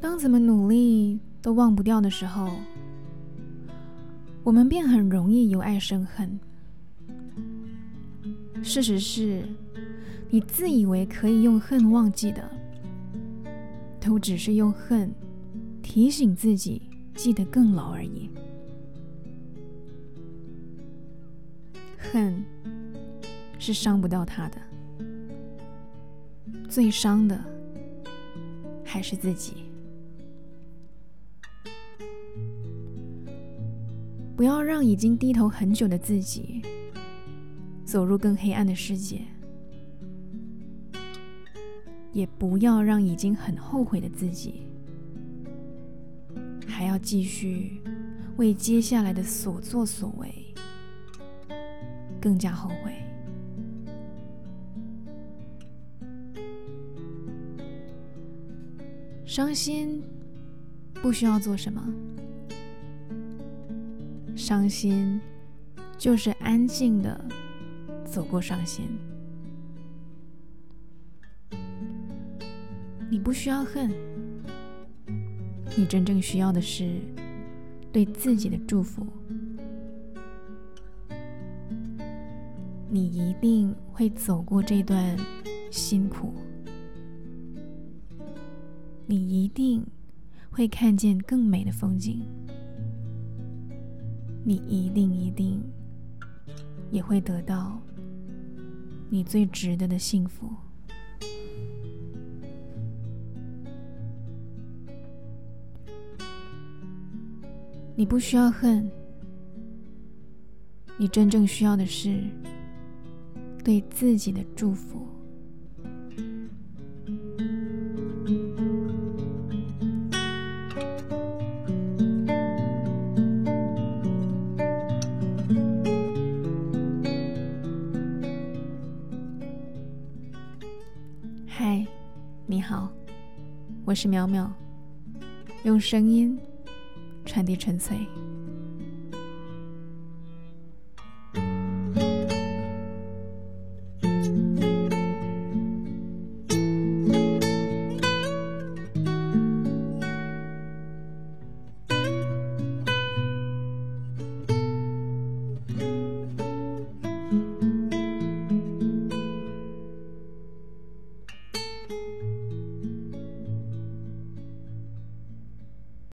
当怎么努力都忘不掉的时候，我们便很容易由爱生恨。事实是，你自以为可以用恨忘记的，都只是用恨提醒自己记得更牢而已。恨是伤不到他的，最伤的还是自己。不要让已经低头很久的自己走入更黑暗的世界，也不要让已经很后悔的自己还要继续为接下来的所作所为更加后悔。伤心不需要做什么。伤心，就是安静的走过伤心。你不需要恨，你真正需要的是对自己的祝福。你一定会走过这段辛苦，你一定会看见更美的风景。你一定一定也会得到你最值得的幸福。你不需要恨，你真正需要的是对自己的祝福。嗨，你好，我是淼淼，用声音传递纯粹。